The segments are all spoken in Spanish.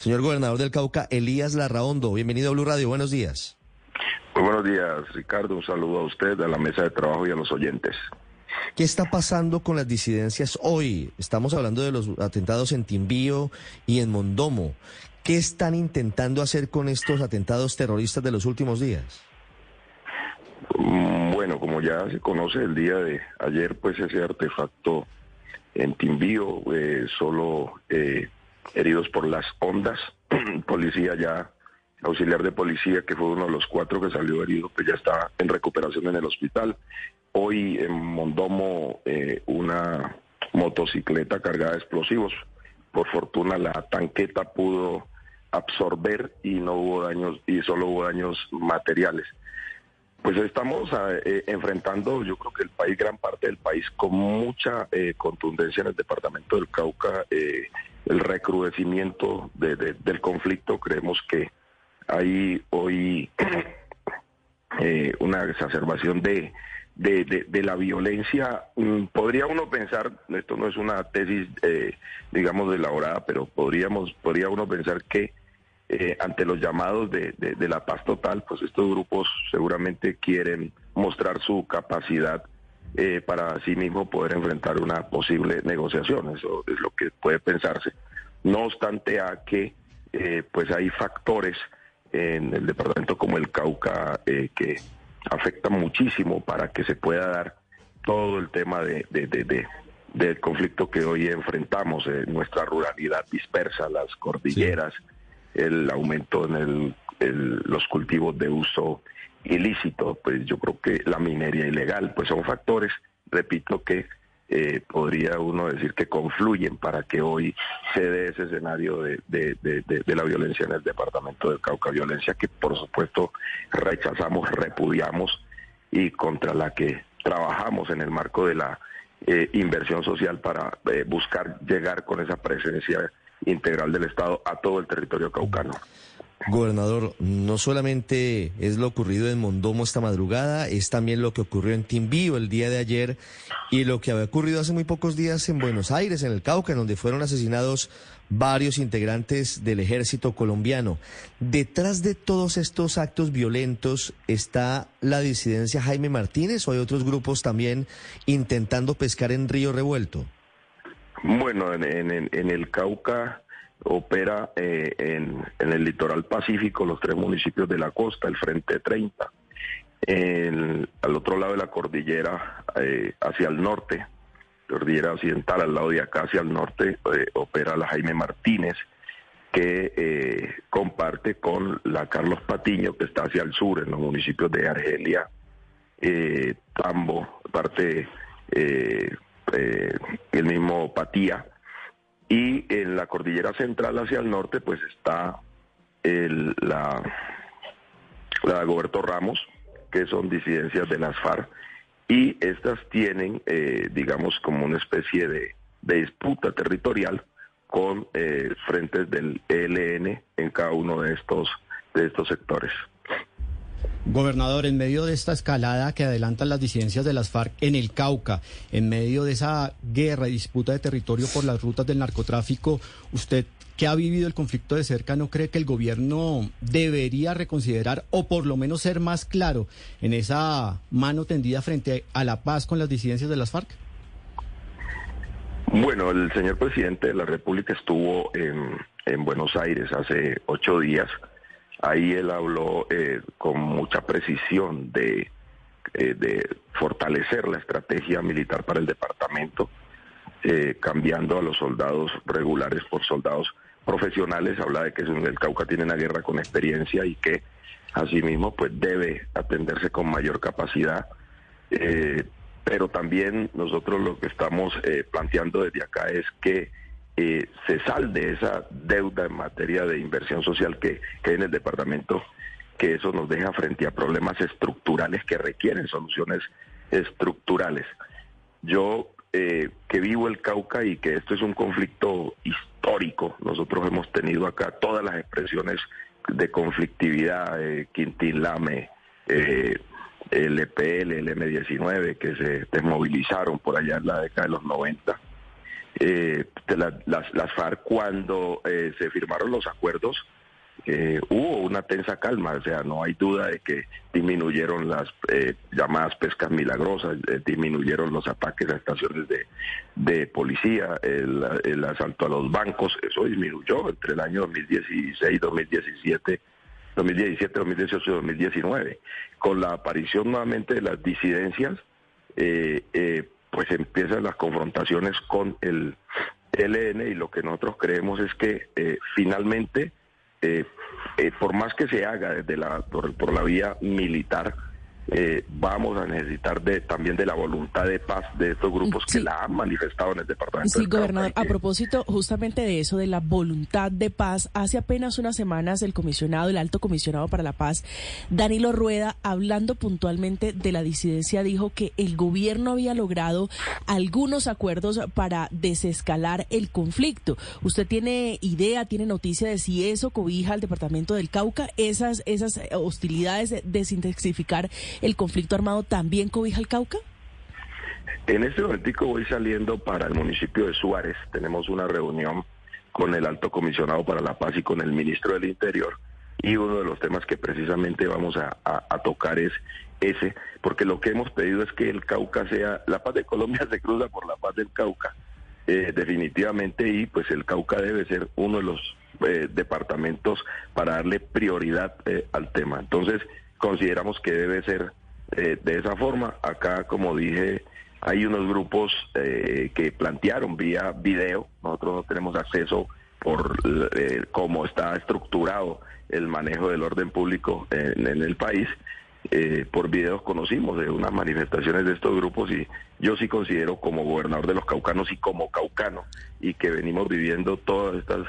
Señor gobernador del Cauca, Elías Larraondo, bienvenido a Blue Radio, buenos días. Muy buenos días, Ricardo. Un saludo a usted, a la mesa de trabajo y a los oyentes. ¿Qué está pasando con las disidencias hoy? Estamos hablando de los atentados en Timbío y en Mondomo. ¿Qué están intentando hacer con estos atentados terroristas de los últimos días? Mm, bueno, como ya se conoce el día de ayer, pues ese artefacto en Timbío, eh, solo eh, heridos por las ondas, policía ya, auxiliar de policía, que fue uno de los cuatro que salió herido, que ya está en recuperación en el hospital. Hoy en Mondomo eh, una motocicleta cargada de explosivos. Por fortuna la tanqueta pudo absorber y no hubo daños y solo hubo daños materiales. Pues estamos eh, enfrentando, yo creo que el país, gran parte del país, con mucha eh, contundencia en el departamento del Cauca, el recrudecimiento del conflicto. Creemos que hay hoy una exacerbación de, de, la violencia. Mm, podría uno pensar, esto no es una tesis, digamos, elaborada, pero podríamos, podría uno pensar que eh, ante los llamados de, la paz total, pues estos grupos seguramente quieren mostrar su capacidad eh, para sí mismo poder enfrentar una posible negociación. Eso es lo que puede pensarse. No obstante a que eh, pues hay factores en el departamento como el Cauca que afectan muchísimo para que se pueda dar todo el tema de, del conflicto que hoy enfrentamos, nuestra ruralidad dispersa, las cordilleras el aumento en el, los cultivos de uso ilícito, pues yo creo que la minería ilegal, pues son factores, repito, que eh, podría uno decir que confluyen para que hoy se dé ese escenario de, de, la violencia en el departamento del Cauca, violencia que por supuesto rechazamos, repudiamos y contra la que trabajamos en el marco de la eh, inversión social para eh, buscar llegar con esa presencia integral del Estado a todo el territorio caucano. Gobernador, no solamente es lo ocurrido en Mondomo esta madrugada, es también lo que ocurrió en Timbío el día de ayer y lo que había ocurrido hace muy pocos días en Buenos Aires, en el Cauca, en donde fueron asesinados varios integrantes del ejército colombiano. ¿Detrás de todos estos actos violentos está la disidencia Jaime Martínez o hay otros grupos también intentando pescar en río revuelto? Bueno, en, el Cauca opera eh, en, el litoral pacífico los tres municipios de la costa, el Frente 30. al otro lado de la cordillera, eh, hacia el norte, cordillera occidental, al lado de acá, hacia el norte, eh, opera la Jaime Martínez, que comparte con la Carlos Patiño, que está hacia el sur, en los municipios de Argelia, Tambo, parte eh, el mismo Patía. Y en la cordillera central hacia el norte, pues está el, la, la Goberto Ramos, que son disidencias de las FARC. Y estas tienen, eh, digamos, como una especie de, disputa territorial con eh, frentes del ELN en cada uno de estos, de estos sectores. Gobernador, en medio de esta escalada que adelantan las disidencias de las FARC en el Cauca, en medio de esa guerra y disputa de territorio por las rutas del narcotráfico, usted que ha vivido el conflicto de cerca, ¿no cree que el gobierno debería reconsiderar o por lo menos ser más claro en esa mano tendida frente a la paz con las disidencias de las FARC? Bueno, el señor presidente de la República estuvo en, en Buenos Aires hace ocho días Ahí él habló eh, con mucha precisión de, eh, de, fortalecer la estrategia militar para el departamento, eh, cambiando a los soldados regulares por soldados profesionales. Habla de que el Cauca tiene una guerra con experiencia y que asimismo pues debe atenderse con mayor capacidad. pero también nosotros lo que estamos planteando desde acá es que eh, se salde esa deuda en materia de inversión social que, hay en el departamento, que eso nos deja frente a problemas estructurales que requieren soluciones estructurales. Yo eh, que vivo el Cauca y que esto es un conflicto histórico, nosotros hemos tenido acá todas las expresiones de conflictividad, eh, Quintín Lame, eh, el EPL, el M19, que se desmovilizaron por allá en la década de los 90 eh, las, las FARC cuando eh, se firmaron los acuerdos eh, hubo una tensa calma, o sea, no hay duda de que disminuyeron las eh, llamadas pescas milagrosas, disminuyeron los ataques a estaciones de, de policía, el, asalto a los bancos, eso disminuyó entre el año 2016, 2017. 2017, 2018 2019. Con la aparición nuevamente de las disidencias, pues empiezan las confrontaciones con el ELN y lo que nosotros creemos es que finalmente eh, eh, por más que se haga desde la, por la vía militar, eh, vamos a necesitar de, también de la voluntad de paz de estos grupos que la han manifestado en el departamento. Sí, gobernador, a propósito justamente de eso, de la voluntad de paz, hace apenas unas semanas el comisionado, el alto comisionado para la paz, Danilo Rueda, hablando puntualmente de la disidencia, dijo que el gobierno había logrado algunos acuerdos para desescalar el conflicto. ¿Usted tiene idea, tiene noticia de si eso cobija al departamento del Cauca, esas, esas hostilidades, de desintensificar el conflicto armado también cobija el Cauca? En este momentico voy saliendo para el municipio de Suárez. Tenemos una reunión con el alto comisionado para la paz y con el ministro del Interior. Y uno de los temas que precisamente vamos a, tocar es ese, porque lo que hemos pedido es que el Cauca sea, la paz de Colombia se cruza por la paz del Cauca, eh, definitivamente, y pues el Cauca debe ser uno de los eh, departamentos para darle prioridad eh, al tema. Entonces, consideramos que debe ser eh, de esa forma. Acá, como dije, hay unos grupos eh, que plantearon vía video, nosotros no tenemos acceso por eh, cómo está estructurado el manejo del orden público en, el país. por videos conocimos de unas manifestaciones de estos grupos y yo sí considero como gobernador de los caucanos y como caucano y que venimos viviendo todas estas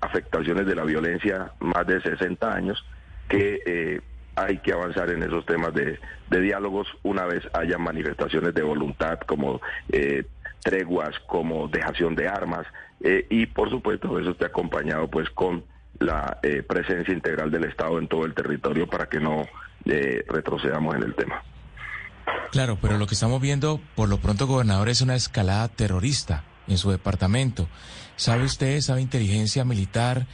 afectaciones de la violencia más de 60 años que hay que avanzar en esos temas de, diálogos una vez haya manifestaciones de voluntad como eh, treguas, como dejación de armas eh, y por supuesto eso esté acompañado pues con la eh, presencia integral del Estado en todo el territorio para que no retrocedamos en el tema. Claro, pero lo que estamos viendo por lo pronto, gobernador, es una escalada terrorista en su departamento. ¿Sabe usted, sabe inteligencia militar?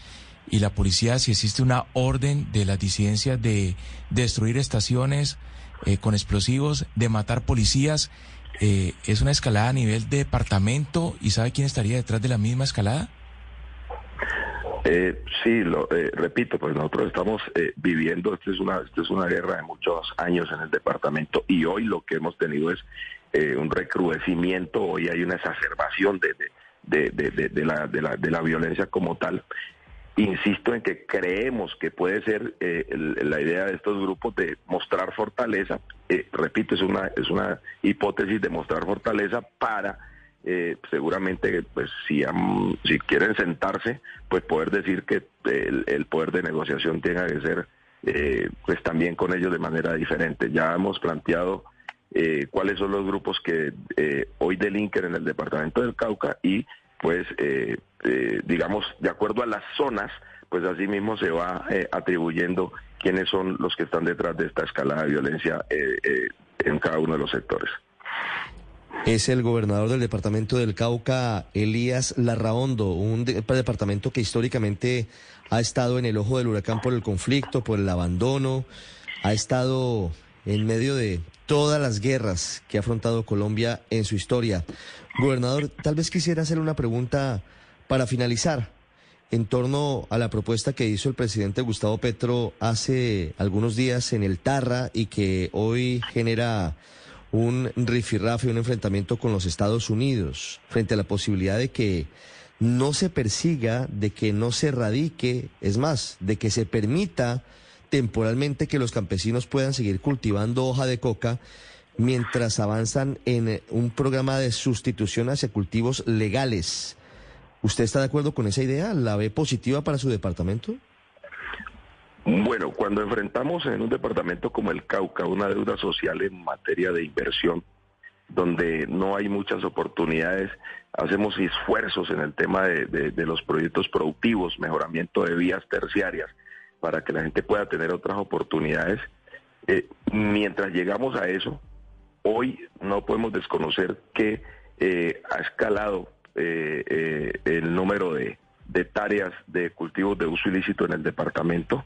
Y la policía si existe una orden de las disidencias de destruir estaciones eh, con explosivos, de matar policías. Eh, ¿Es una escalada a nivel departamento y sabe quién estaría detrás de la misma escalada? Eh, sí, lo eh, repito, pues nosotros estamos viviendo, esta es, una, esta es una guerra de muchos años en el departamento y hoy lo que hemos tenido es un recrudecimiento, hoy hay una exacerbación de, de, de, de, la, de, la, de la violencia como tal Insisto en que creemos que puede ser eh, la idea de estos grupos de mostrar fortaleza. Eh, repito, es una es una hipótesis de mostrar fortaleza para eh, seguramente, pues si si quieren sentarse, pues poder decir que el, poder de negociación tenga que ser, pues también con ellos de manera diferente. Ya hemos planteado cuáles son los grupos que hoy delinquen en el departamento del Cauca y pues eh, eh, digamos, de acuerdo a las zonas, pues así mismo se va eh, atribuyendo quiénes son los que están detrás de esta escalada de violencia en cada uno de los sectores. Es el gobernador del departamento del Cauca, Elías Larraondo, un departamento que históricamente ha estado en el ojo del huracán por el conflicto, por el abandono, ha estado en medio de todas las guerras que ha afrontado Colombia en su historia. Gobernador, tal vez quisiera hacer una pregunta para finalizar en torno a la propuesta que hizo el presidente Gustavo Petro hace algunos días en el Tarra y que hoy genera un rifirrafe, un enfrentamiento con los Estados Unidos frente a la posibilidad de que no se persiga, de que no se radique, es más, de que se permita temporalmente que los campesinos puedan seguir cultivando hoja de coca mientras avanzan en eh, un programa de sustitución hacia cultivos legales. ¿Usted está de acuerdo con esa idea? ¿La ve positiva para su departamento? Bueno, cuando enfrentamos en un departamento como el Cauca una deuda social en materia de inversión, donde no hay muchas oportunidades, hacemos esfuerzos en el tema de, los proyectos productivos, mejoramiento de vías terciarias, para que la gente pueda tener otras oportunidades. Eh, mientras llegamos a eso, hoy no podemos desconocer que eh, ha escalado el número de, de tareas de cultivos de uso ilícito en el departamento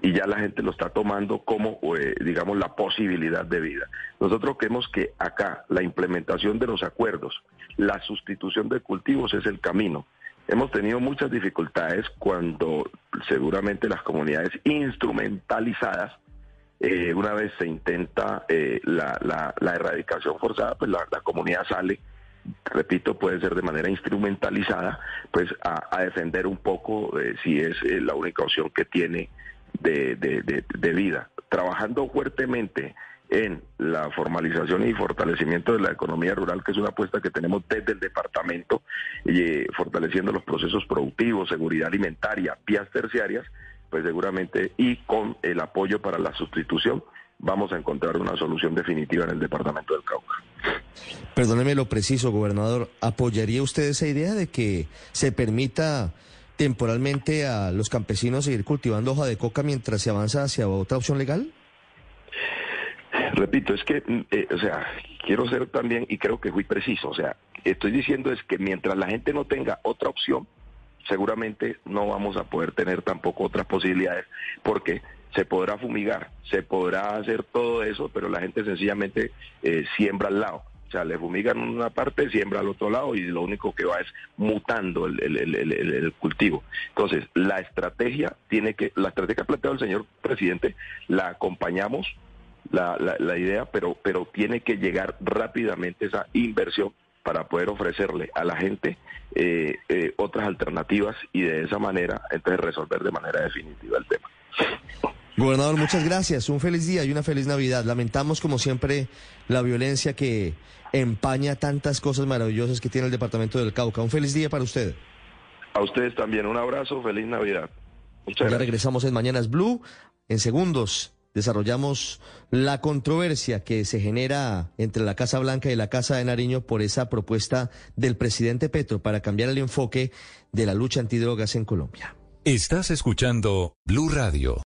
y ya la gente lo está tomando como, eh, digamos, la posibilidad de vida. Nosotros creemos que acá la implementación de los acuerdos, la sustitución de cultivos es el camino. Hemos tenido muchas dificultades cuando seguramente las comunidades instrumentalizadas, eh, una vez se intenta eh, la, la, erradicación forzada, pues la, comunidad sale repito, puede ser de manera instrumentalizada, pues a, defender un poco si es la única opción que tiene de, vida, trabajando fuertemente en la formalización y fortalecimiento de la economía rural, que es una apuesta que tenemos desde el departamento, eh, fortaleciendo los procesos productivos, seguridad alimentaria, vías terciarias, pues seguramente, y con el apoyo para la sustitución, vamos a encontrar una solución definitiva en el departamento del Cauca. Perdóneme lo preciso, gobernador, ¿apoyaría usted esa idea de que se permita temporalmente a los campesinos seguir cultivando hoja de coca mientras se avanza hacia otra opción legal? Repito, es que, mm, eh, o sea, quiero ser también, y creo que fui preciso, o sea, estoy diciendo es que mientras la gente no tenga otra opción, seguramente no vamos a poder tener tampoco otras posibilidades, porque se podrá fumigar, se podrá hacer todo eso, pero la gente sencillamente eh, siembra al lado. O sea, le fumigan una parte, siembra al otro lado y lo único que va es mutando el, cultivo. Entonces, la estrategia tiene que, la estrategia planteado el señor presidente, la acompañamos, la, la, idea, pero, pero tiene que llegar rápidamente esa inversión para poder ofrecerle a la gente eh, eh, otras alternativas y de esa manera entonces resolver de manera definitiva el tema. Gobernador, muchas gracias. Un feliz día y una feliz Navidad. Lamentamos, como siempre, la violencia que empaña tantas cosas maravillosas que tiene el departamento del Cauca. Un feliz día para usted. A ustedes también. Un abrazo. Feliz Navidad. Muchas ya regresamos en Mañanas Blue. En segundos desarrollamos la controversia que se genera entre la Casa Blanca y la Casa de Nariño por esa propuesta del presidente Petro para cambiar el enfoque de la lucha antidrogas en Colombia. Estás escuchando Blue Radio.